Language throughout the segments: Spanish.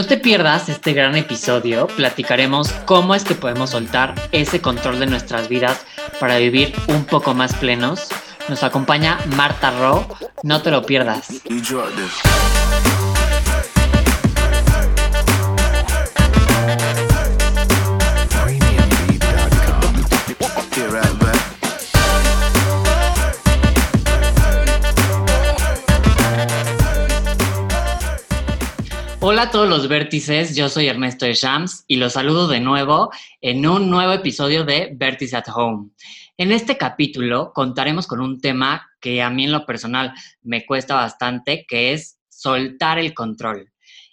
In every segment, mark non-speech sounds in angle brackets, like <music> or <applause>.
No te pierdas este gran episodio, platicaremos cómo es que podemos soltar ese control de nuestras vidas para vivir un poco más plenos. Nos acompaña Marta Ro, no te lo pierdas. Hola a todos los vértices, yo soy Ernesto de Shams y los saludo de nuevo en un nuevo episodio de Vértice at Home. En este capítulo contaremos con un tema que a mí en lo personal me cuesta bastante, que es soltar el control.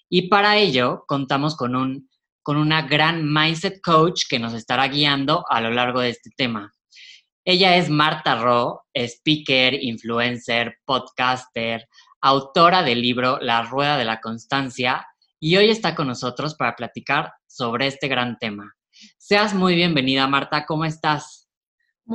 Y para ello contamos con, un, con una gran mindset coach que nos estará guiando a lo largo de este tema. Ella es Marta Ro, speaker, influencer, podcaster, autora del libro La Rueda de la Constancia, y hoy está con nosotros para platicar sobre este gran tema. Seas muy bienvenida, Marta, ¿cómo estás?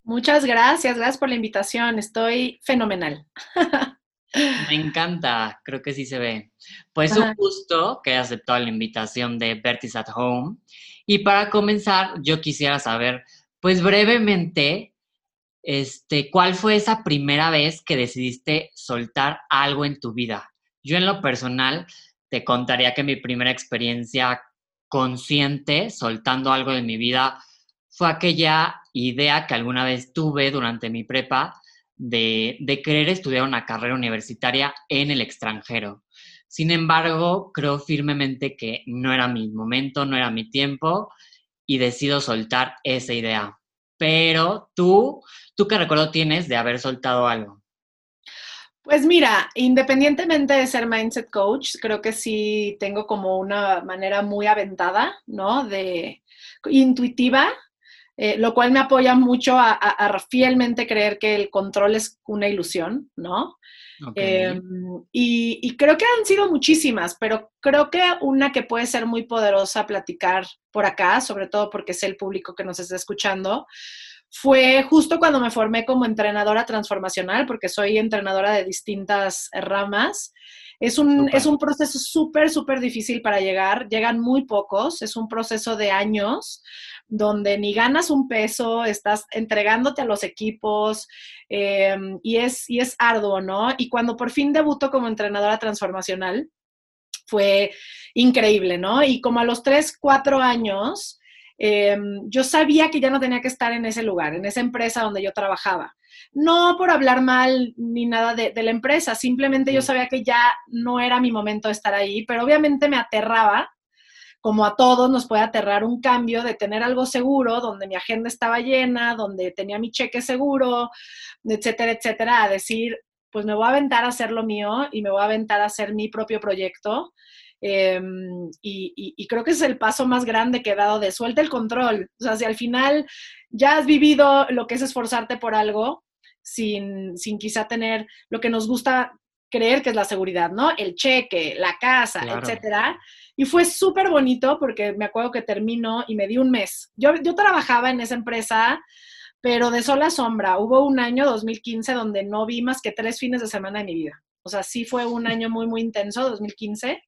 Muchas gracias, gracias por la invitación, estoy fenomenal. <laughs> Me encanta, creo que sí se ve. Pues un gusto que hayas aceptado la invitación de Bertis at Home. Y para comenzar, yo quisiera saber, pues brevemente, este, ¿cuál fue esa primera vez que decidiste soltar algo en tu vida? Yo en lo personal te contaría que mi primera experiencia consciente soltando algo de mi vida fue aquella idea que alguna vez tuve durante mi prepa de, de querer estudiar una carrera universitaria en el extranjero. Sin embargo, creo firmemente que no era mi momento, no era mi tiempo y decido soltar esa idea. Pero tú, ¿tú qué recuerdo tienes de haber soltado algo? Pues mira, independientemente de ser mindset coach, creo que sí tengo como una manera muy aventada, ¿no? De intuitiva, eh, lo cual me apoya mucho a, fielmente creer que el control es una ilusión, ¿no? Em, y, creo que han sido muchísimas, pero creo que una que puede ser muy poderosa platicar por acá, sobre todo porque es el público que nos está escuchando, fue justo cuando me formé como entrenadora transformacional, porque soy entrenadora de distintas ramas. Es un, es un proceso súper, súper difícil para llegar. Llegan muy pocos, es un proceso de años donde ni ganas un peso, estás entregándote a los equipos eh, y, es, y es arduo, ¿no? Y cuando por fin debuto como entrenadora transformacional, fue increíble, ¿no? Y como a los tres, cuatro años, eh, yo sabía que ya no tenía que estar en ese lugar, en esa empresa donde yo trabajaba. No por hablar mal ni nada de, de la empresa, simplemente yo sabía que ya no era mi momento de estar ahí, pero obviamente me aterraba como a todos nos puede aterrar un cambio de tener algo seguro, donde mi agenda estaba llena, donde tenía mi cheque seguro, etcétera, etcétera, a decir, pues me voy a aventar a hacer lo mío y me voy a aventar a hacer mi propio proyecto. Em, y, creo que es el paso más grande que he dado de suelta el control. O sea, si al final ya has vivido lo que es esforzarte por algo, sin, sin quizá tener lo que nos gusta creer que es la seguridad, ¿no? El cheque, la casa, etcétera. Y fue súper bonito porque me acuerdo que terminó y me di un mes. Yo, yo trabajaba en esa empresa, pero de sola sombra. Hubo un año, 2015, donde no vi más que tres fines de semana de mi vida. O sea, sí fue un año muy, muy intenso, 2015.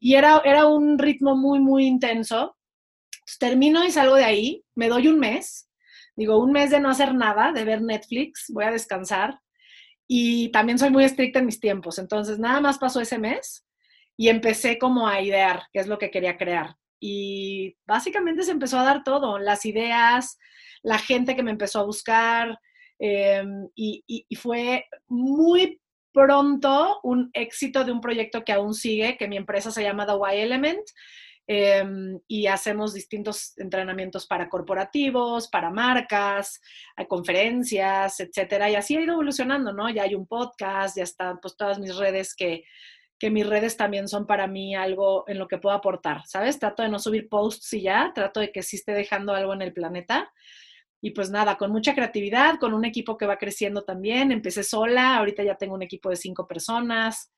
Y era, era un ritmo muy, muy intenso. termino y salgo de ahí, me doy un mes. Digo, un mes de no hacer nada, de ver Netflix, voy a descansar. Y también soy muy estricta en mis tiempos. Entonces, nada más pasó ese mes y empecé como a idear qué es lo que quería crear. Y básicamente se empezó a dar todo, las ideas, la gente que me empezó a buscar, em, y, fue muy pronto un éxito de un proyecto que aún sigue, que mi empresa se llama The Y Element, em, y hacemos distintos entrenamientos para corporativos, para marcas, conferencias, etcétera, y así ha ido evolucionando, ¿no? Ya hay un podcast, ya están pues todas mis redes que que mis redes también son para mí algo en lo que puedo aportar, ¿sabes? Trato de no subir posts y ya, trato de que sí esté dejando algo en el planeta. Y pues nada, con mucha creatividad, con un equipo que va creciendo también. Empecé sola, ahorita ya tengo un equipo de cinco personas.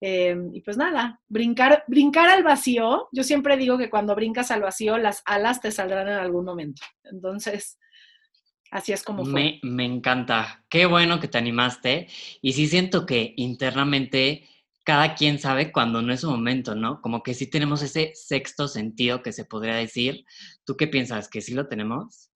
Em, y pues nada, brincar, brincar al vacío. Yo siempre digo que cuando brincas al vacío, las alas te saldrán en algún momento. Entonces, así es como fue. Me, me encanta. Qué bueno que te animaste. Y sí siento que internamente cada quien sabe cuando no es su momento, ¿no? Como que sí tenemos ese sexto sentido que se podría decir. ¿Tú qué piensas? ¿Que sí lo tenemos?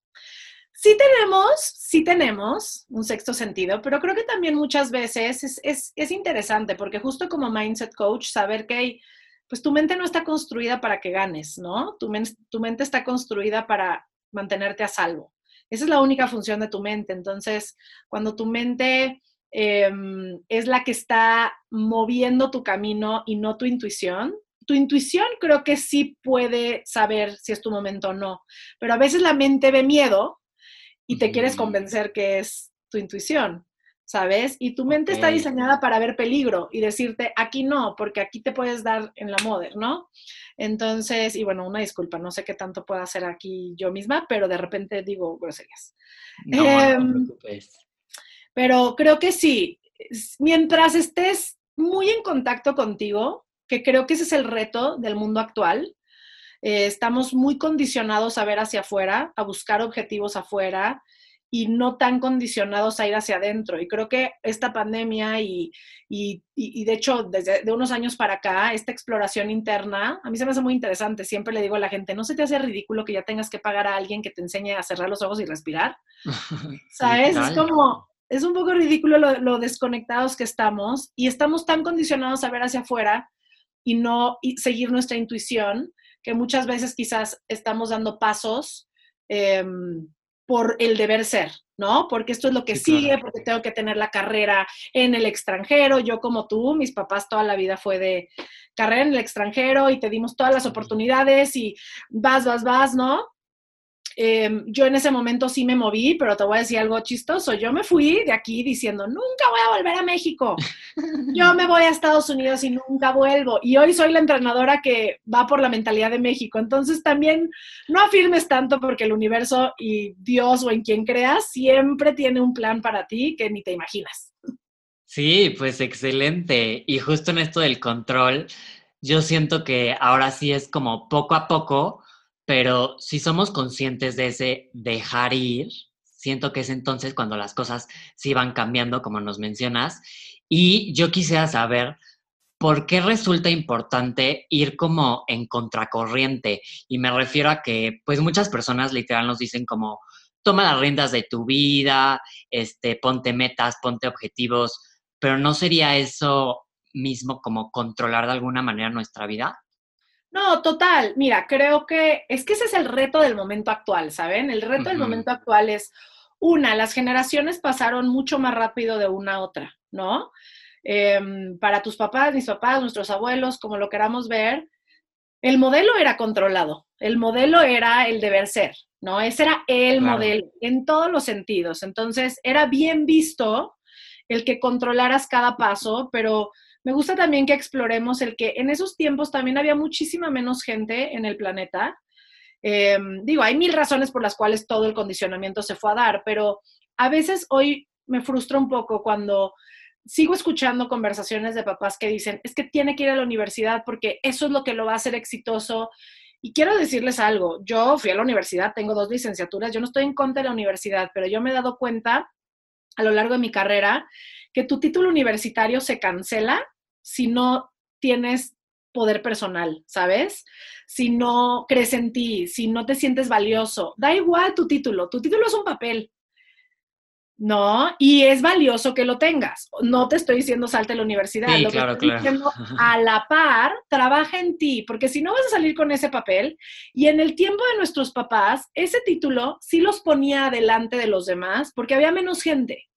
Sí tenemos, sí tenemos un sexto sentido, pero creo que también muchas veces es, interesante porque justo como mindset coach, saber que pues tu mente no está construida para que ganes, ¿no? Tu, tu mente está construida para mantenerte a salvo. Esa es la única función de tu mente. Entonces, cuando tu mente em, es la que está moviendo tu camino y no tu intuición, tu intuición creo que sí puede saber si es tu momento o no, pero a veces la mente ve miedo y te quieres convencer que es tu intuición, ¿sabes? Y tu mente está diseñada para ver peligro y decirte, aquí no, porque aquí te puedes dar en la moda, ¿no? Entonces, y bueno, una disculpa, no sé qué tanto puedo hacer aquí yo misma, pero de repente digo groserías. No, no te em, preocupes. Pero creo que sí, mientras estés muy en contacto contigo, que creo que ese es el reto del mundo actual, eh, estamos muy condicionados a ver hacia afuera, a buscar objetivos afuera y no tan condicionados a ir hacia adentro. Y creo que esta pandemia y, y, y, de hecho desde de unos años para acá, esta exploración interna, a mí se me hace muy interesante. Siempre le digo a la gente, ¿no se te hace ridículo que ya tengas que pagar a alguien que te enseñe a cerrar los ojos y respirar? <laughs> ¿Sabes? es como, es un poco ridículo lo, lo, desconectados que estamos y estamos tan condicionados a ver hacia afuera y no y seguir nuestra intuición que muchas veces quizás estamos dando pasos em, por el deber ser, ¿no? Porque esto es lo que sigue, porque tengo que tener la carrera en el extranjero. Yo como tú, mis papás toda la vida fue de carrera en el extranjero y te dimos todas las oportunidades y vas, vas, vas, ¿no? Em, yo en ese momento sí me moví, pero te voy a decir algo chistoso. Yo me fui de aquí diciendo, nunca voy a volver a México. Yo me voy a Estados Unidos y nunca vuelvo. Y hoy soy la entrenadora que va por la mentalidad de México. Entonces también no afirmes tanto porque el universo y Dios o en quien creas siempre tiene un plan para ti que ni te imaginas. Sí, pues excelente. Y justo en esto del control, yo siento que ahora sí es como poco a poco pero si somos conscientes de ese dejar ir, siento que es entonces cuando las cosas sí van cambiando, como nos mencionas. Y yo quisiera saber por qué resulta importante ir como en contracorriente. Y me refiero a que, pues muchas personas literal nos dicen como, toma las riendas de tu vida, este, ponte metas, ponte objetivos, pero ¿no sería eso mismo como controlar de alguna manera nuestra vida? No, total. Mira, creo que es que ese es el reto del momento actual, ¿saben? El reto del momento actual es, una, las generaciones pasaron mucho más rápido de una a otra, ¿no? Em, para tus papás, mis papás, nuestros abuelos, como lo queramos ver, el modelo era controlado, el modelo era el deber ser, ¿no? Ese era el modelo en todos los sentidos. Entonces, era bien visto el que controlaras cada paso, pero me gusta también que exploremos el que en esos tiempos también había muchísima menos gente en el planeta. Em, digo, hay mil razones por las cuales todo el condicionamiento se fue a dar, pero a veces hoy me frustra un poco cuando sigo escuchando conversaciones de papás que dicen, es que tiene que ir a la universidad porque eso es lo que lo va a hacer exitoso. Y quiero decirles algo, yo fui a la universidad, tengo dos licenciaturas, yo no estoy en contra de la universidad, pero yo me he dado cuenta a lo largo de mi carrera que tu título universitario se cancela si no tienes poder personal, ¿sabes? Si no crees en ti, si no te sientes valioso, da igual tu título, tu título es un papel, ¿no? Y es valioso que lo tengas. No te estoy diciendo salte a la universidad, lo que estoy diciendo <laughs> a la par, trabaja en ti, porque si no vas a salir con ese papel, y en el tiempo de nuestros papás, ese título sí los ponía adelante de los demás, porque había menos gente.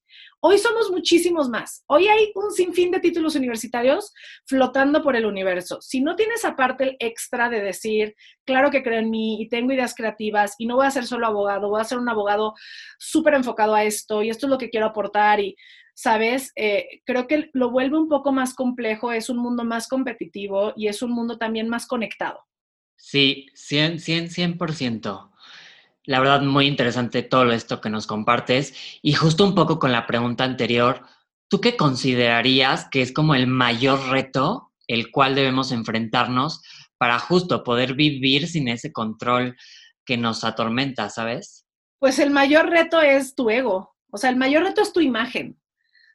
Hoy somos muchísimos más. Hoy hay un sinfín de títulos universitarios flotando por el universo. Si no tienes aparte el extra de decir, claro que creo en mí y tengo ideas creativas y no voy a ser solo abogado, voy a ser un abogado súper enfocado a esto y esto es lo que quiero aportar y, ¿sabes? Eh, creo que lo vuelve un poco más complejo, es un mundo más competitivo y es un mundo también más conectado. Sí, 100, 100, 100%. La verdad, muy interesante todo esto que nos compartes. Y justo un poco con la pregunta anterior, ¿tú qué considerarías que es como el mayor reto el cual debemos enfrentarnos para justo poder vivir sin ese control que nos atormenta, ¿sabes? Pues el mayor reto es tu ego. O sea, el mayor reto es tu imagen.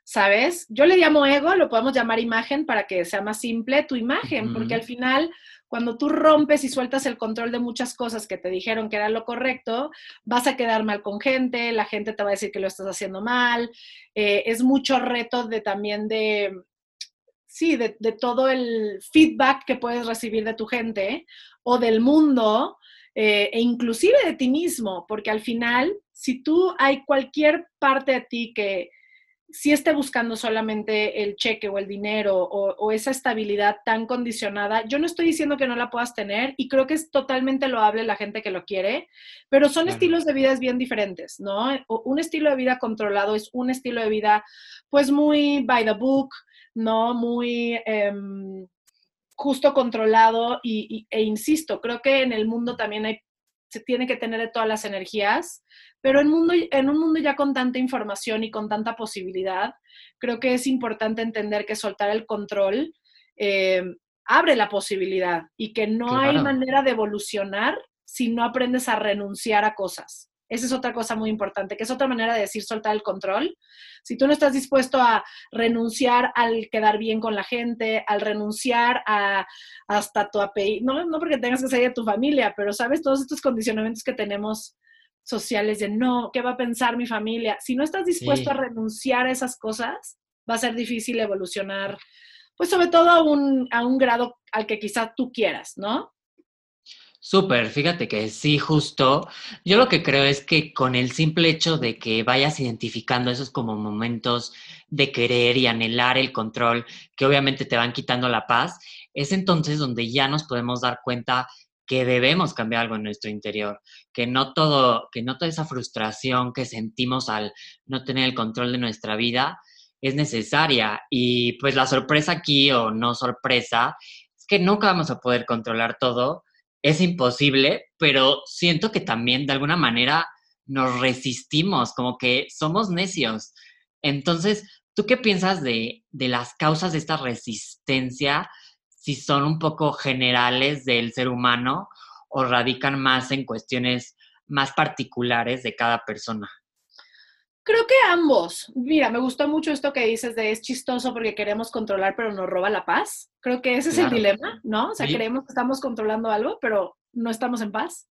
¿sabes? Yo le llamo ego, lo podemos llamar imagen para que sea más simple, tu imagen, porque al final, cuando tú rompes y sueltas el control de muchas cosas que te dijeron que era lo correcto, vas a quedar mal con gente, la gente te va a decir que lo estás haciendo mal, eh, es mucho reto de también de, sí, de, todo el feedback que puedes recibir de tu gente o del mundo. Eh, e inclusive de ti mismo, porque al final, si tú hay cualquier parte de ti que si esté buscando solamente el cheque o el dinero o, esa estabilidad tan condicionada, yo no estoy diciendo que no la puedas tener y creo que es totalmente loable la gente que lo quiere, pero son estilos de vida bien diferentes, ¿no? Un estilo de vida controlado es un estilo de vida pues muy by the book, ¿no? Muy... Em, justo controlado y, e insisto, creo que en el mundo también hay, se tiene que tener de todas las energías pero en, mundo, en un mundo ya con tanta información y con tanta posibilidad, creo que es importante entender que soltar el control eh, abre la posibilidad y que no hay manera de evolucionar si no aprendes a renunciar a cosas. Esa es otra cosa muy importante, que es otra manera de decir soltar el control. Si tú no estás dispuesto a renunciar al quedar bien con la gente, al renunciar a hasta tu apellido, no, no porque tengas que salir de tu familia, pero sabes todos estos condicionamientos que tenemos sociales de no, ¿qué va a pensar mi familia? Si no estás dispuesto a renunciar a esas cosas, va a ser difícil evolucionar, pues sobre todo a un, a un grado al que quizá tú quieras, ¿no? Súper, fíjate que sí, justo. Yo lo que creo es que con el simple hecho de que vayas identificando esos como momentos de querer y anhelar el control, que obviamente te van quitando la paz, es entonces donde ya nos podemos dar cuenta que debemos cambiar algo en nuestro interior, que no todo, que no toda esa frustración que sentimos al no tener el control de nuestra vida es necesaria. Y pues la sorpresa aquí, o no sorpresa, es que nunca vamos a poder controlar todo. Es imposible, pero siento que también de alguna manera nos resistimos, como que somos necios. Entonces, ¿tú qué piensas de, de las causas de esta resistencia? si son un poco generales del ser humano o radican más en cuestiones más particulares de cada persona? Creo que ambos. Mira, me gustó mucho esto que dices de es chistoso porque queremos controlar pero nos roba la paz. Creo que ese es el dilema, ¿no? O sea, creemos que estamos controlando algo pero no estamos en paz.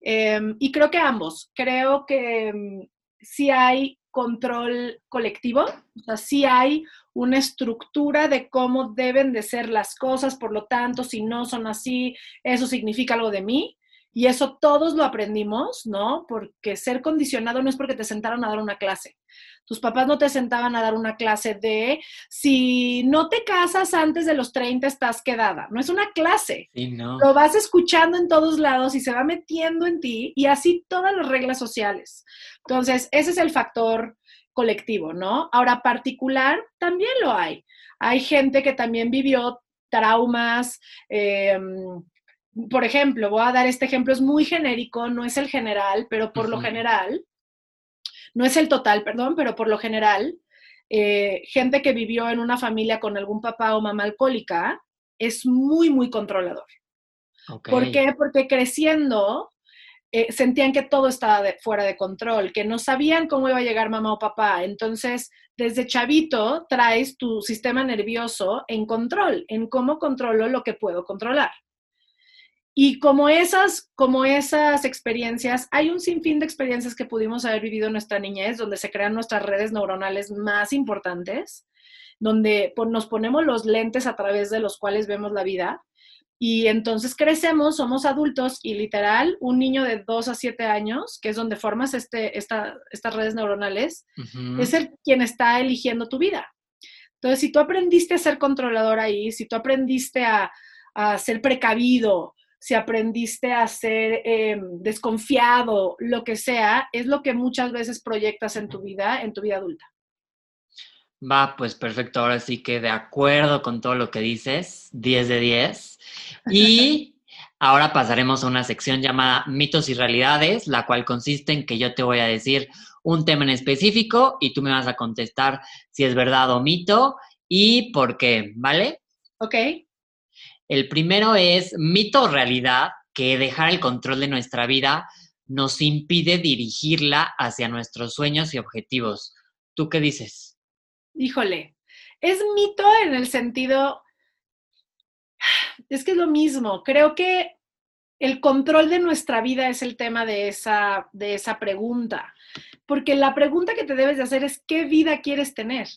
Em, y creo que ambos. Creo que mm, sí hay control colectivo, o sea, sí hay una estructura de cómo deben de ser las cosas, por lo tanto, si no son así, eso significa algo de mí. Y eso todos lo aprendimos, ¿no? Porque ser condicionado no es porque te sentaron a dar una clase. Tus papás no te sentaban a dar una clase de si no te casas antes de los 30 estás quedada. No es una clase. Lo vas escuchando en todos lados y se va metiendo en ti y así todas las reglas sociales. Entonces, ese es el factor colectivo, ¿no? Ahora, particular, también lo hay. Hay gente que también vivió traumas. Em, por ejemplo, voy a dar este ejemplo, es muy genérico, no es el general, pero por lo general, no es el total, perdón, pero por lo general, eh, gente que vivió en una familia con algún papá o mamá alcohólica es muy, muy controlador. ¿Por qué? Porque creciendo eh, sentían que todo estaba fuera de control, que no sabían cómo iba a llegar mamá o papá. Entonces, desde chavito traes tu sistema nervioso en control, en cómo controlo lo que puedo controlar. Y como esas, como esas experiencias, hay un sinfín de experiencias que pudimos haber vivido en nuestra niñez, donde se crean nuestras redes neuronales más importantes, donde nos ponemos los lentes a través de los cuales vemos la vida y entonces crecemos, somos adultos y literal, un niño de 2 a 7 años, que es donde formas este, esta, estas redes neuronales, es el quien está eligiendo tu vida. Entonces, si tú aprendiste a ser controlador ahí, si tú aprendiste a, ser precavido, si aprendiste a ser em, desconfiado, lo que sea, es lo que muchas veces proyectas en tu vida, en tu vida adulta. Va, pues perfecto, ahora sí que de acuerdo con todo lo que dices, 10 de 10. Y <laughs> ahora pasaremos a una sección llamada mitos y realidades, la cual consiste en que yo te voy a decir un tema en específico y tú me vas a contestar si es verdad o mito y por qué, ¿vale? Ok. El primero es mito o realidad que dejar el control de nuestra vida nos impide dirigirla hacia nuestros sueños y objetivos. ¿Tú qué dices? híjole, es mito en el sentido, <sighs> es que es lo mismo, creo que el control de nuestra vida es el tema de esa, de esa pregunta, porque la pregunta que te debes de hacer es, ¿qué vida quieres tener?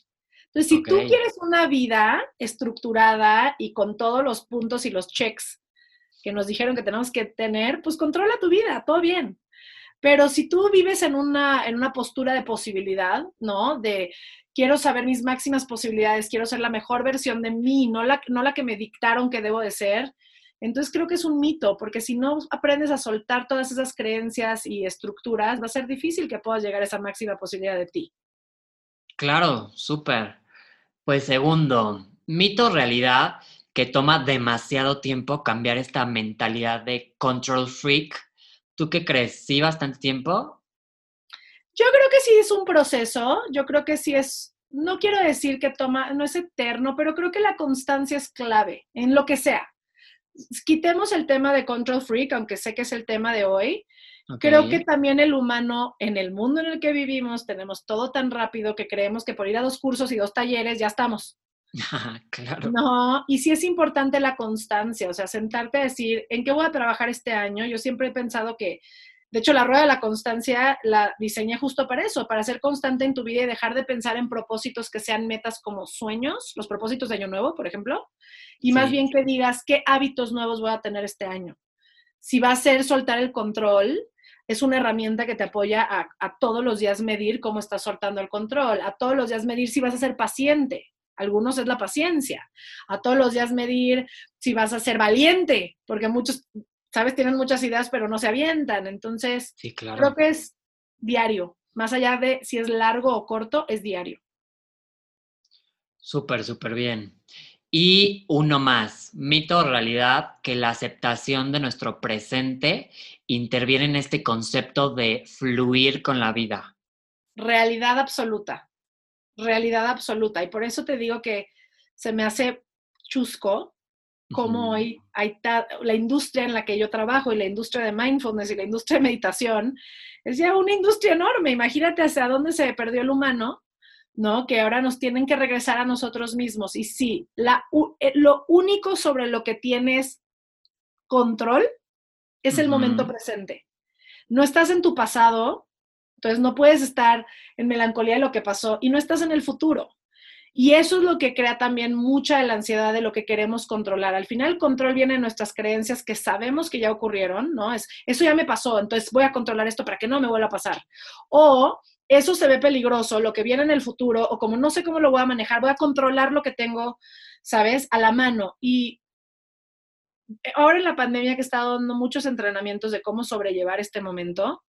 Entonces, si tú quieres una vida estructurada y con todos los puntos y los checks que nos dijeron que tenemos que tener, pues controla tu vida, todo bien. Pero si tú vives en una, en una postura de posibilidad, ¿no? De quiero saber mis máximas posibilidades, quiero ser la mejor versión de mí, no la, no la que me dictaron que debo de ser, entonces creo que es un mito, porque si no aprendes a soltar todas esas creencias y estructuras, va a ser difícil que puedas llegar a esa máxima posibilidad de ti. Claro, súper. Pues segundo, mito realidad que toma demasiado tiempo cambiar esta mentalidad de control freak. ¿Tú qué crees? ¿Sí bastante tiempo? Yo creo que sí es un proceso, yo creo que sí es, no quiero decir que toma, no es eterno, pero creo que la constancia es clave en lo que sea. Quitemos el tema de control freak, aunque sé que es el tema de hoy. Creo que también el humano, en el mundo en el que vivimos, tenemos todo tan rápido que creemos que por ir a dos cursos y dos talleres ya estamos. <laughs> claro. No, y sí es importante la constancia, o sea, sentarte a decir, ¿en qué voy a trabajar este año? Yo siempre he pensado que, de hecho, la rueda de la constancia la diseñé justo para eso, para ser constante en tu vida y dejar de pensar en propósitos que sean metas como sueños, los propósitos de año nuevo, por ejemplo, y más bien que digas, ¿qué hábitos nuevos voy a tener este año? Si va a ser soltar el control, es una herramienta que te apoya a, a, todos los días medir cómo estás soltando el control, a todos los días medir si vas a ser paciente, algunos es la paciencia. A todos los días medir si vas a ser valiente, porque muchos, sabes, tienen muchas ideas, pero no se avientan. Entonces, creo que es diario. Más allá de si es largo o corto, es diario. Súper, súper bien. Y uno más, mito o realidad, que la aceptación de nuestro presente interviene en este concepto de fluir con la vida. Realidad absoluta realidad absoluta. Y por eso te digo que se me hace chusco como hoy hay la industria en la que yo trabajo y la industria de mindfulness y la industria de meditación es ya una industria enorme. Imagínate hacia dónde se perdió el humano, ¿no? Que ahora nos tienen que regresar a nosotros mismos. Y sí, la, eh, lo único sobre lo que tienes control es el momento presente. No estás en tu pasado, entonces no puedes estar en melancolía de lo que pasó y no estás en el futuro. Y eso es lo que crea también mucha de la ansiedad de lo que queremos controlar. Al final el control viene de nuestras creencias que sabemos que ya ocurrieron, ¿no? Es, eso ya me pasó, entonces voy a controlar esto para que no me vuelva a pasar. O eso se ve peligroso, lo que viene en el futuro, o como no sé cómo lo voy a manejar, voy a controlar lo que tengo, ¿sabes? A la mano. Y ahora en la pandemia que he estado dando muchos entrenamientos de cómo sobrellevar este momento,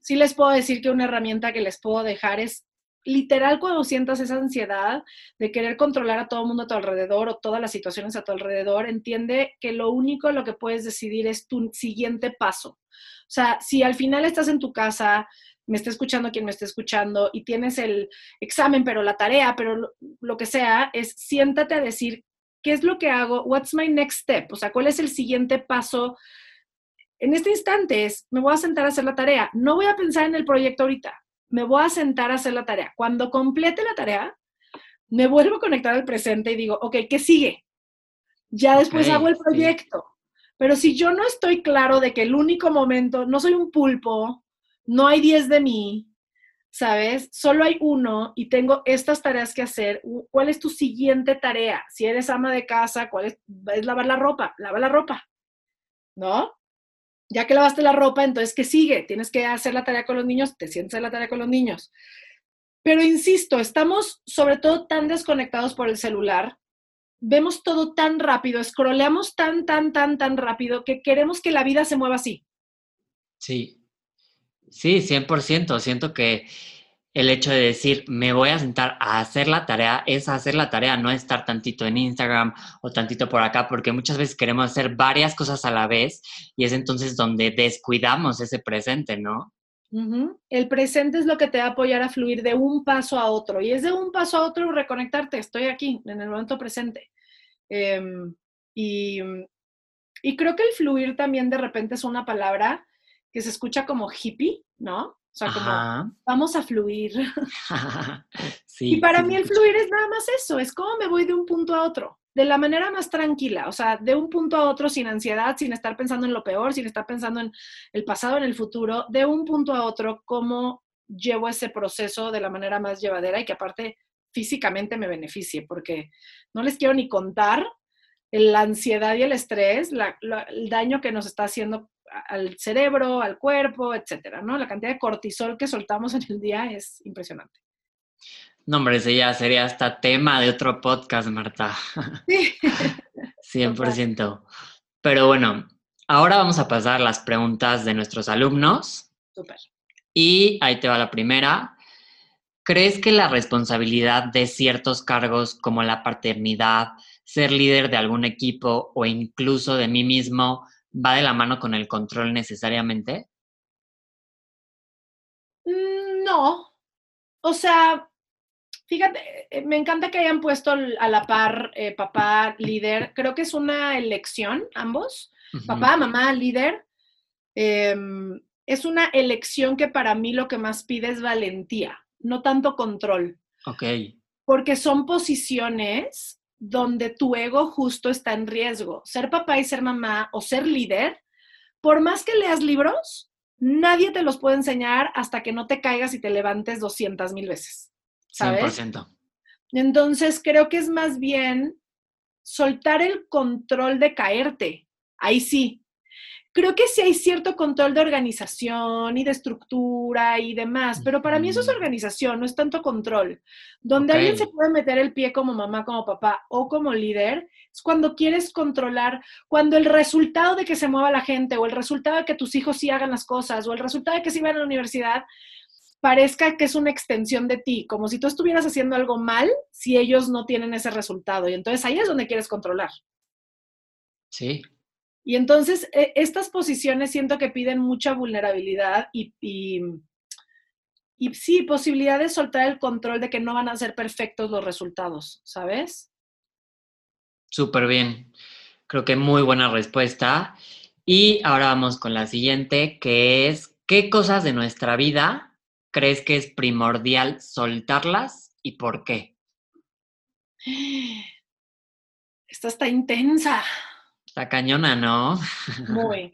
sí les puedo decir que una herramienta que les puedo dejar es literal cuando sientas esa ansiedad de querer controlar a todo el mundo a tu alrededor o todas las situaciones a tu alrededor, entiende que lo único lo que puedes decidir es tu siguiente paso. O sea, si al final estás en tu casa, me está escuchando quien me está escuchando y tienes el examen, pero la tarea, pero lo, lo que sea, es siéntate a decir, ¿qué es lo que hago? What's my next step? O sea, ¿cuál es el siguiente paso en este instante es, me voy a sentar a hacer la tarea. No voy a pensar en el proyecto ahorita. Me voy a sentar a hacer la tarea. Cuando complete la tarea, me vuelvo a conectar al presente y digo, ok, ¿qué sigue? Ya después hago el proyecto. Pero si yo no estoy claro de que el único momento, no soy un pulpo, no hay 10 de mí, ¿sabes? Solo hay uno y tengo estas tareas que hacer. ¿Cuál es tu siguiente tarea? Si eres ama de casa, ¿cuál es? Es lavar la ropa, lava la ropa, ¿no? ya que lavaste la ropa, entonces, ¿qué sigue? Tienes que hacer la tarea con los niños, te sientes la tarea con los niños. Pero insisto, estamos sobre todo tan desconectados por el celular, vemos todo tan rápido, scrolleamos tan, tan, tan, tan rápido que queremos que la vida se mueva así. Sí, sí, 100%. Siento que el hecho de decir, me voy a sentar a hacer la tarea, es hacer la tarea, no estar tantito en Instagram o tantito por acá, porque muchas veces queremos hacer varias cosas a la vez y es entonces donde descuidamos ese presente, ¿no? El presente es lo que te va a apoyar a fluir de un paso a otro y es de un paso a otro reconectarte, estoy aquí, en el momento presente. Em, y, y creo que el fluir también de repente es una palabra que se escucha como hippie, ¿no? O sea, como vamos a fluir. <laughs> y para mí el fluir es nada más eso, es como me voy de un punto a otro, de la manera más tranquila, o sea, de un punto a otro sin ansiedad, sin estar pensando en lo peor, sin estar pensando en el pasado, en el futuro, de un punto a otro, cómo llevo ese proceso de la manera más llevadera y que aparte físicamente me beneficie, porque no les quiero ni contar la ansiedad y el estrés, el daño que nos está haciendo al cerebro, al cuerpo, etcétera, ¿no? La cantidad de cortisol que soltamos en el día es impresionante. No, hombre, ese ya sería hasta tema de otro podcast, Marta. Sí. <laughs> 100%. Pero bueno, ahora vamos a pasar las preguntas de nuestros alumnos. Súper. Y ahí te va la primera. ¿Crees que la responsabilidad de ciertos cargos como la paternidad, ser líder de algún equipo o incluso de mí mismo va de la mano con el control necesariamente? Mm, no. O sea, fíjate, eh, me encanta que hayan puesto a la par eh, papá, líder. Creo que es una elección, ambos. Papá, mamá, líder. Em, es una elección que para mí lo que más pide es valentía, no tanto control. Ok. Porque son posiciones donde tu ego justo está en riesgo. Ser papá y ser mamá o ser líder, por más que leas libros, nadie te los puede enseñar hasta que no te caigas y te levantes 200 mil veces. ¿Sabes? 100%. Entonces, creo que es más bien soltar el control de caerte. Ahí sí, creo que sí hay cierto control de organización y de estructura y demás, pero para mí eso es organización, no es tanto control. Donde alguien se puede meter el pie como mamá, como papá o como líder, es cuando quieres controlar, cuando el resultado de que se mueva la gente o el resultado de que tus hijos sí hagan las cosas o el resultado de que sí van a la universidad parezca que es una extensión de ti, como si tú estuvieras haciendo algo mal si ellos no tienen ese resultado. Y entonces ahí es donde quieres controlar. Sí, y entonces e, estas posiciones siento que piden mucha vulnerabilidad y, y, y, sí, posibilidad de soltar el control de que no van a ser perfectos los resultados, ¿sabes? Súper bien. Creo que muy buena respuesta. Y ahora vamos con la siguiente, que es, ¿qué cosas de nuestra vida crees que es primordial soltarlas y por qué? Esta está intensa. La cañona, ¿no? Muy.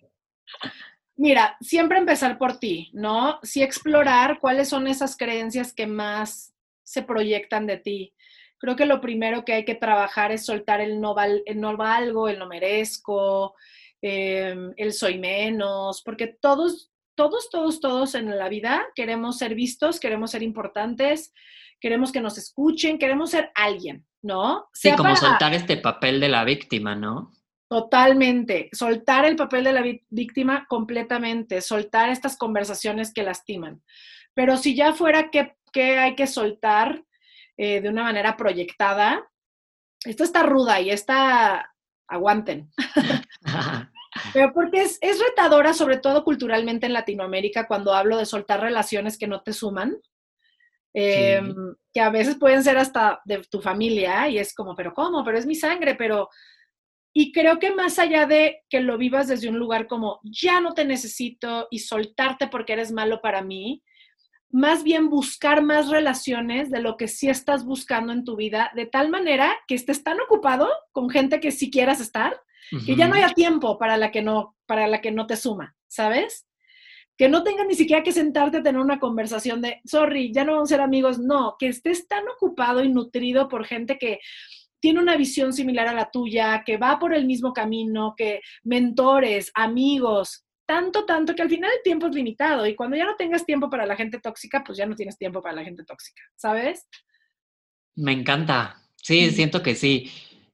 Mira, siempre empezar por ti, ¿no? Sí explorar cuáles son esas creencias que más se proyectan de ti. Creo que lo primero que hay que trabajar es soltar el no, val, el no valgo, el no merezco, em, el soy menos, porque todos, todos, todos, todos en la vida queremos ser vistos, queremos ser importantes, queremos que nos escuchen, queremos ser alguien, ¿no? sí, como soltar este papel de la víctima, ¿no? Totalmente. Soltar el papel de la víctima completamente, soltar estas conversaciones que lastiman. Pero si ya fuera que, hay que soltar eh, de una manera proyectada, esta está ruda y esta, aguanten. <laughs> Pero porque es, retadora, sobre todo culturalmente en Latinoamérica, cuando hablo de soltar relaciones que no te suman, em, que a veces pueden ser hasta de tu familia y es como, pero ¿cómo? Pero es mi sangre, pero y creo que más allá de que lo vivas desde un lugar como ya no te necesito y soltarte porque eres malo para mí, más bien buscar más relaciones de lo que sí estás buscando en tu vida, de tal manera que estés tan ocupado con gente que sí quieras estar, que ya no haya tiempo para la que no, para la que no te suma, ¿sabes? Que no tengas ni siquiera que sentarte a tener una conversación de, sorry, ya no vamos a ser amigos, no, que estés tan ocupado y nutrido por gente que tiene una visión similar a la tuya, que va por el mismo camino, que mentores, amigos, tanto, tanto que al final el tiempo es limitado y cuando ya no tengas tiempo para la gente tóxica, pues ya no tienes tiempo para la gente tóxica, ¿sabes? Me encanta. Sí, siento que sí.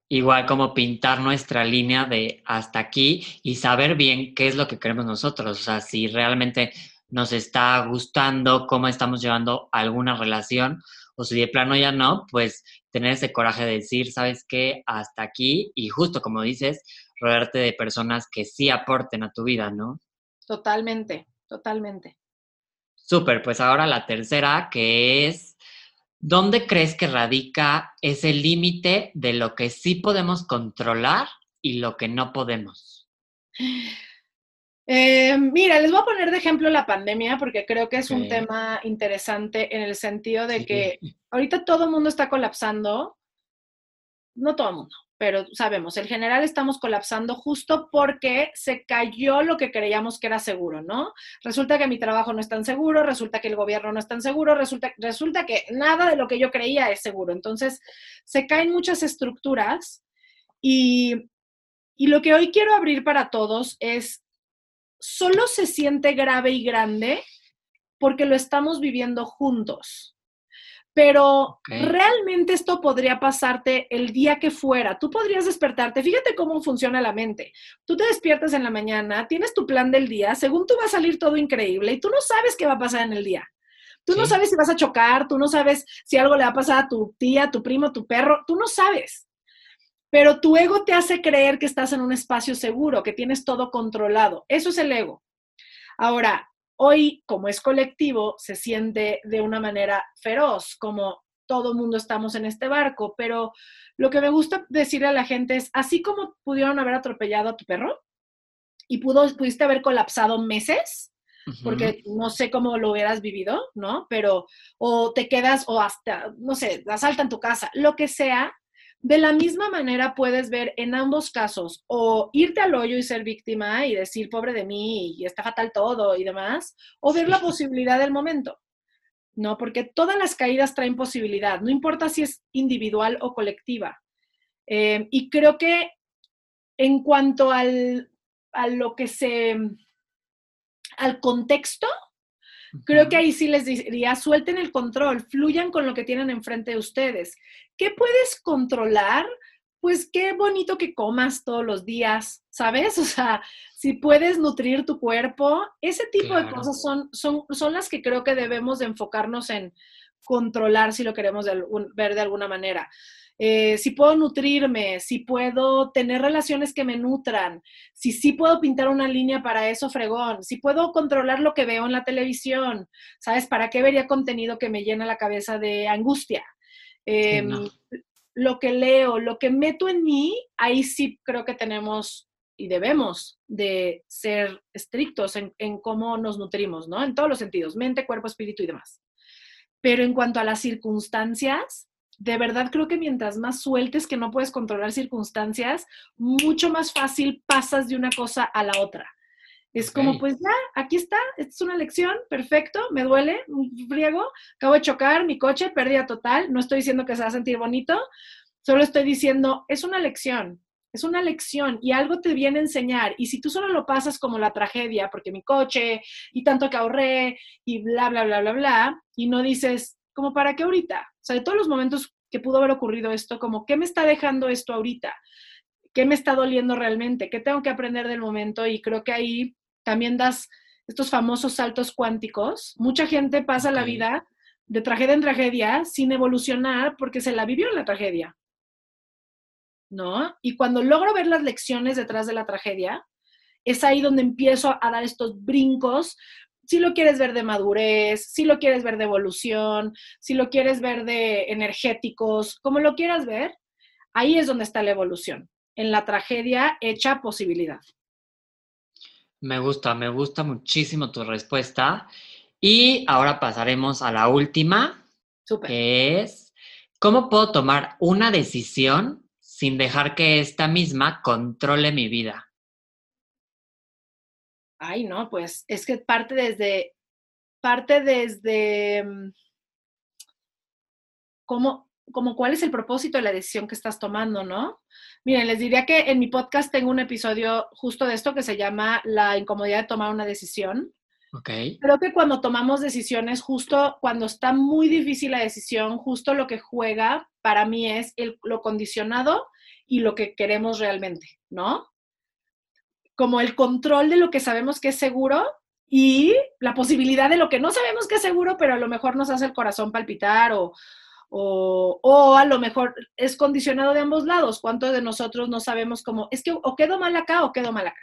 Igual como pintar nuestra línea de hasta aquí y saber bien qué es lo que queremos nosotros. O sea, si realmente nos está gustando cómo estamos llevando alguna relación o si de plano ya no, pues tener ese coraje de decir, ¿sabes qué? Hasta aquí y justo como dices, rodearte de personas que sí aporten a tu vida, ¿no? Totalmente, totalmente. Súper, pues ahora la tercera, que es, ¿dónde crees que radica ese límite de lo que sí podemos controlar y lo que no podemos? <laughs> Eh, mira, les voy a poner de ejemplo la pandemia porque creo que es un tema interesante en el sentido de que ahorita todo el mundo está colapsando, no todo el mundo, pero sabemos, en general estamos colapsando justo porque se cayó lo que creíamos que era seguro, ¿no? Resulta que mi trabajo no es tan seguro, resulta que el gobierno no es tan seguro, resulta, resulta que nada de lo que yo creía es seguro. Entonces, se caen muchas estructuras y, y lo que hoy quiero abrir para todos es solo se siente grave y grande porque lo estamos viviendo juntos. Pero realmente esto podría pasarte el día que fuera. Tú podrías despertarte. Fíjate cómo funciona la mente. Tú te despiertas en la mañana, tienes tu plan del día, según tú va a salir todo increíble y tú no sabes qué va a pasar en el día. Tú no sabes si vas a chocar, tú no sabes si algo le va a pasar a tu tía, tu primo, tu perro, tú no sabes. Pero tu ego te hace creer que estás en un espacio seguro, que tienes todo controlado. Eso es el ego. Ahora, hoy, como es colectivo, se siente de una manera feroz, como todo mundo estamos en este barco, pero lo que me gusta decirle a la gente es, así como pudieron haber atropellado a tu perro y pudo, pudiste haber colapsado meses, porque no sé cómo lo hubieras vivido, ¿no? Pero, o te quedas, o hasta, no sé, asaltan tu casa, lo que sea, de la misma manera puedes ver en ambos casos o irte al hoyo y ser víctima y decir, pobre de mí, y está fatal todo y demás, o ver la posibilidad del momento. ¿No? Porque todas las caídas traen posibilidad, no importa si es individual o colectiva. Eh, y creo que en cuanto al, a lo que se, al contexto, Creo que ahí sí les diría, suelten el control, fluyan con lo que tienen enfrente de ustedes. ¿Qué puedes controlar? Pues qué bonito que comas todos los días, ¿sabes? O sea, si puedes nutrir tu cuerpo, ese tipo de cosas son, son, son las que creo que debemos de enfocarnos en controlar si lo queremos ver de alguna manera. Eh, si puedo nutrirme, si puedo tener relaciones que me nutran, si sí puedo pintar una línea para eso, fregón, si puedo controlar lo que veo en la televisión, ¿sabes? ¿Para qué vería contenido que me llena la cabeza de angustia? Em, lo que leo, lo que meto en mí, ahí sí creo que tenemos y debemos de ser estrictos en, en cómo nos nutrimos, ¿no? En todos los sentidos, mente, cuerpo, espíritu y demás. Pero en cuanto a las circunstancias, de verdad creo que mientras más sueltes que no puedes controlar circunstancias, mucho más fácil pasas de una cosa a la otra. Es como, pues ya, aquí está, esta es una lección, perfecto, me duele, un friego, acabo de chocar, mi coche, pérdida total, no estoy diciendo que se va a sentir bonito, solo estoy diciendo, es una lección, es una lección y algo te viene a enseñar. Y si tú solo lo pasas como la tragedia, porque mi coche y tanto que ahorré y bla, bla, bla, bla, bla, y no dices, como para qué ahorita? Sea, de todos los momentos que pudo haber ocurrido esto, como qué me está dejando esto ahorita, qué me está doliendo realmente, qué tengo que aprender del momento y creo que ahí también das estos famosos saltos cuánticos. Mucha gente pasa la vida de tragedia en tragedia sin evolucionar porque se la vivió en la tragedia. ¿No? Y cuando logro ver las lecciones detrás de la tragedia, es ahí donde empiezo a dar estos brincos si lo quieres ver de madurez, si lo quieres ver de evolución, si lo quieres ver de energéticos, como lo quieras ver, ahí es donde está la evolución, en la tragedia hecha posibilidad. Me gusta, me gusta muchísimo tu respuesta. Y ahora pasaremos a la última, que es, ¿cómo puedo tomar una decisión sin dejar que esta misma controle mi vida? Ay, no, pues es que parte desde, parte desde mm, cómo, como cuál es el propósito de la decisión que estás tomando, ¿no? Miren, les diría que en mi podcast tengo un episodio justo de esto que se llama La incomodidad de tomar una decisión. Ok. Creo que cuando tomamos decisiones, justo cuando está muy difícil la decisión, justo lo que juega para mí es el, lo condicionado y lo que queremos realmente, ¿no? Como el control de lo que sabemos que es seguro y la posibilidad de lo que no sabemos que es seguro, pero a lo mejor nos hace el corazón palpitar o, o, a lo mejor es condicionado de ambos lados. ¿Cuántos de nosotros no sabemos cómo, es que o quedo mal acá o quedo mal acá?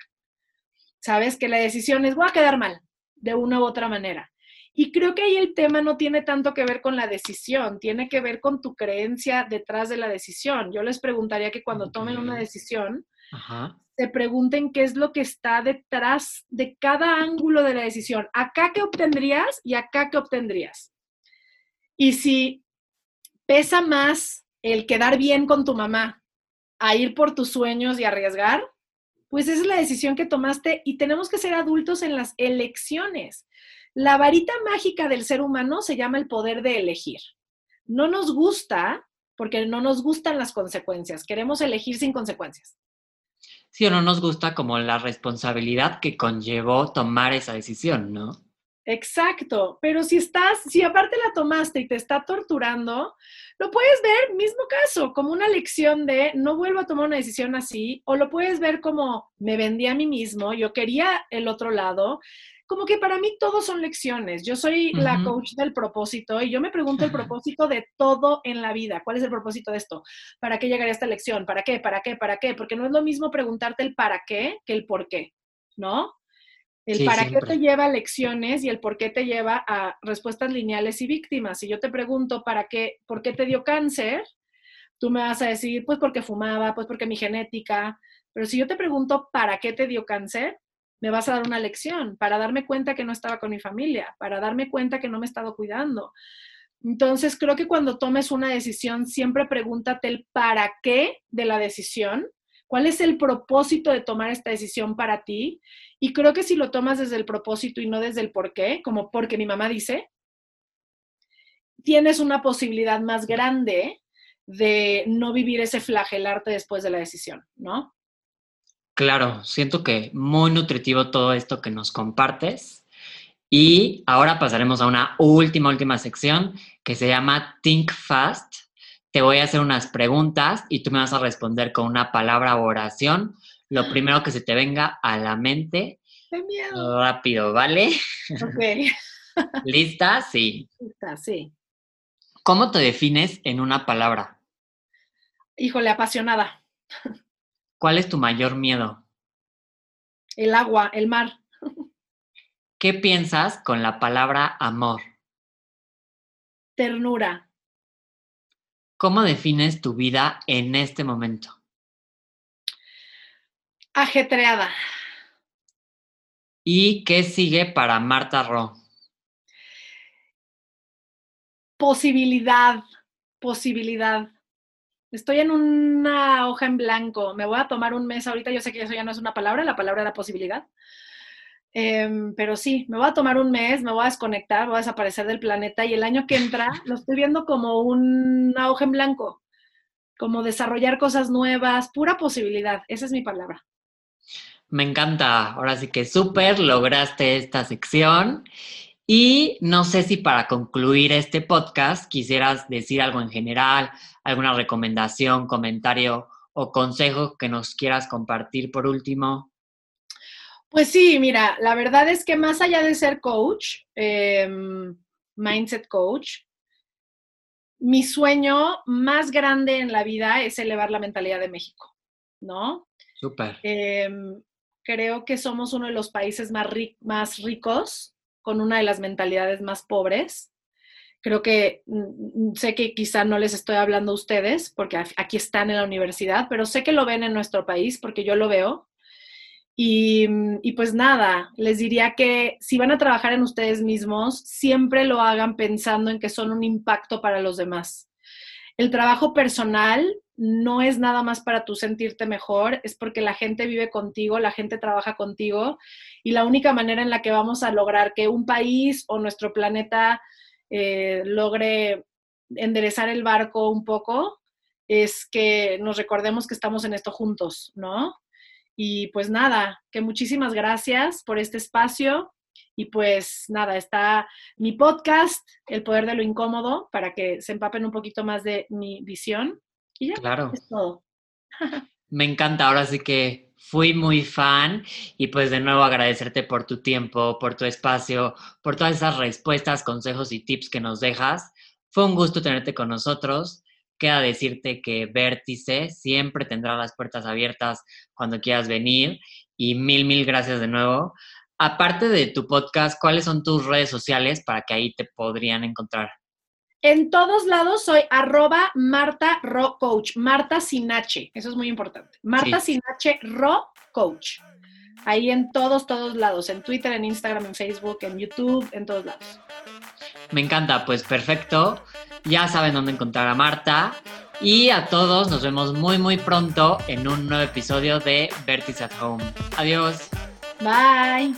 Sabes que la decisión es, voy a quedar mal de una u otra manera. Y creo que ahí el tema no tiene tanto que ver con la decisión, tiene que ver con tu creencia detrás de la decisión. Yo les preguntaría que cuando tomen una decisión, se pregunten qué es lo que está detrás de cada ángulo de la decisión. Acá qué obtendrías y acá qué obtendrías. Y si pesa más el quedar bien con tu mamá a ir por tus sueños y arriesgar, pues esa es la decisión que tomaste y tenemos que ser adultos en las elecciones. La varita mágica del ser humano se llama el poder de elegir. No nos gusta porque no nos gustan las consecuencias, queremos elegir sin consecuencias. Sí, o no nos gusta como la responsabilidad que conllevó tomar esa decisión, ¿no? Exacto, pero si estás, si aparte la tomaste y te está torturando, lo puedes ver, mismo caso, como una lección de no vuelvo a tomar una decisión así, o lo puedes ver como me vendí a mí mismo, yo quería el otro lado, como que para mí todos son lecciones. Yo soy la coach del propósito y yo me pregunto el propósito de todo en la vida. ¿Cuál es el propósito de esto? ¿Para qué llegaría esta lección? ¿Para qué? ¿Para qué? ¿Para qué? Porque no es lo mismo preguntarte el para qué que el por qué, ¿no? El para qué te lleva a lecciones y el por qué te lleva a respuestas lineales y víctimas. Si yo te pregunto para qué, por qué te dio cáncer, tú me vas a decir, pues porque fumaba, pues porque mi genética. Pero si yo te pregunto para qué te dio cáncer, me vas a dar una lección para darme cuenta que no estaba con mi familia, para darme cuenta que no me he estado cuidando. Entonces, creo que cuando tomes una decisión, siempre pregúntate el para qué de la decisión ¿Cuál es el propósito de tomar esta decisión para ti? Y creo que si lo tomas desde el propósito y no desde el por qué, como porque mi mamá dice, tienes una posibilidad más grande de no vivir ese flagelarte después de la decisión, ¿no? Claro, siento que muy nutritivo todo esto que nos compartes. Y ahora pasaremos a una última, última sección que se llama Think Fast te voy a hacer unas preguntas y tú me vas a responder con una palabra o oración. Lo ah. primero que se te venga a la mente. ¡Qué miedo! Rápido, ¿vale? Ok. <laughs> ¿Lista? Sí. Lista, sí. ¿Cómo te defines en una palabra? Híjole, apasionada. <laughs> ¿Cuál es tu mayor miedo? El agua, el mar. ¿Qué piensas con la palabra amor? Ternura. ¿Cómo defines tu vida en este momento? Ajetreada. ¿Y qué sigue para Marta Ro? Posibilidad, posibilidad. Estoy en una hoja en blanco. Me voy a tomar un mes ahorita. Yo sé que eso ya no es una palabra, la palabra era posibilidad. Em, pero sí, me voy a tomar un mes, me voy a desconectar, voy a desaparecer del planeta y el año que entra lo estoy viendo como una hoja en blanco, como desarrollar cosas nuevas, pura posibilidad. Esa es mi palabra. Me encanta. Ahora sí que súper lograste esta sección. Y no sé si para concluir este podcast quisieras decir algo en general, alguna recomendación, comentario o consejo que nos quieras compartir por último. Pues sí, mira, la verdad es que más allá de ser coach, em, mindset coach, mi sueño más grande en la vida es elevar la mentalidad de México, ¿no? Súper. Em, creo que somos uno de los países más, más ricos con una de las mentalidades más pobres. Creo que mm, mm, sé que quizá no les estoy hablando a ustedes porque aquí están en la universidad, pero sé que lo ven en nuestro país porque yo lo veo. Mm, y, pues nada, les diría que si van a trabajar en ustedes mismos, siempre lo hagan pensando en que son un impacto para los demás. El trabajo personal no es nada más para tú sentirte mejor, es porque la gente vive contigo, la gente trabaja contigo y la única manera en la que vamos a lograr que un país o nuestro planeta eh, logre enderezar el barco un poco es que nos recordemos que estamos en esto juntos, ¿no? Y pues nada, que muchísimas gracias por este espacio. Y pues nada, está mi podcast, El Poder de lo Incómodo, para que se empapen un poquito más de mi visión. Y ya, claro. es todo. <laughs> Me encanta, ahora sí que fui muy fan y pues de nuevo agradecerte por tu tiempo, por tu espacio, por todas esas respuestas, consejos y tips que nos dejas. Fue un gusto tenerte con nosotros queda decirte que Vértice siempre tendrá las puertas abiertas cuando quieras venir y mil, mil gracias de nuevo. Aparte de tu podcast, ¿cuáles son tus redes sociales para que ahí te podrían encontrar? En todos lados soy arroba Marta Ro Coach, Marta sin H, eso es muy importante. Marta sin H Ro Coach. Ahí en todos, todos lados, en Twitter, en Instagram, en Facebook, en YouTube, en todos lados. Me encanta, pues perfecto. Ya saben dónde encontrar a Marta. Y a todos nos vemos muy muy pronto en un nuevo episodio de Vertis at Home. Adiós. Bye.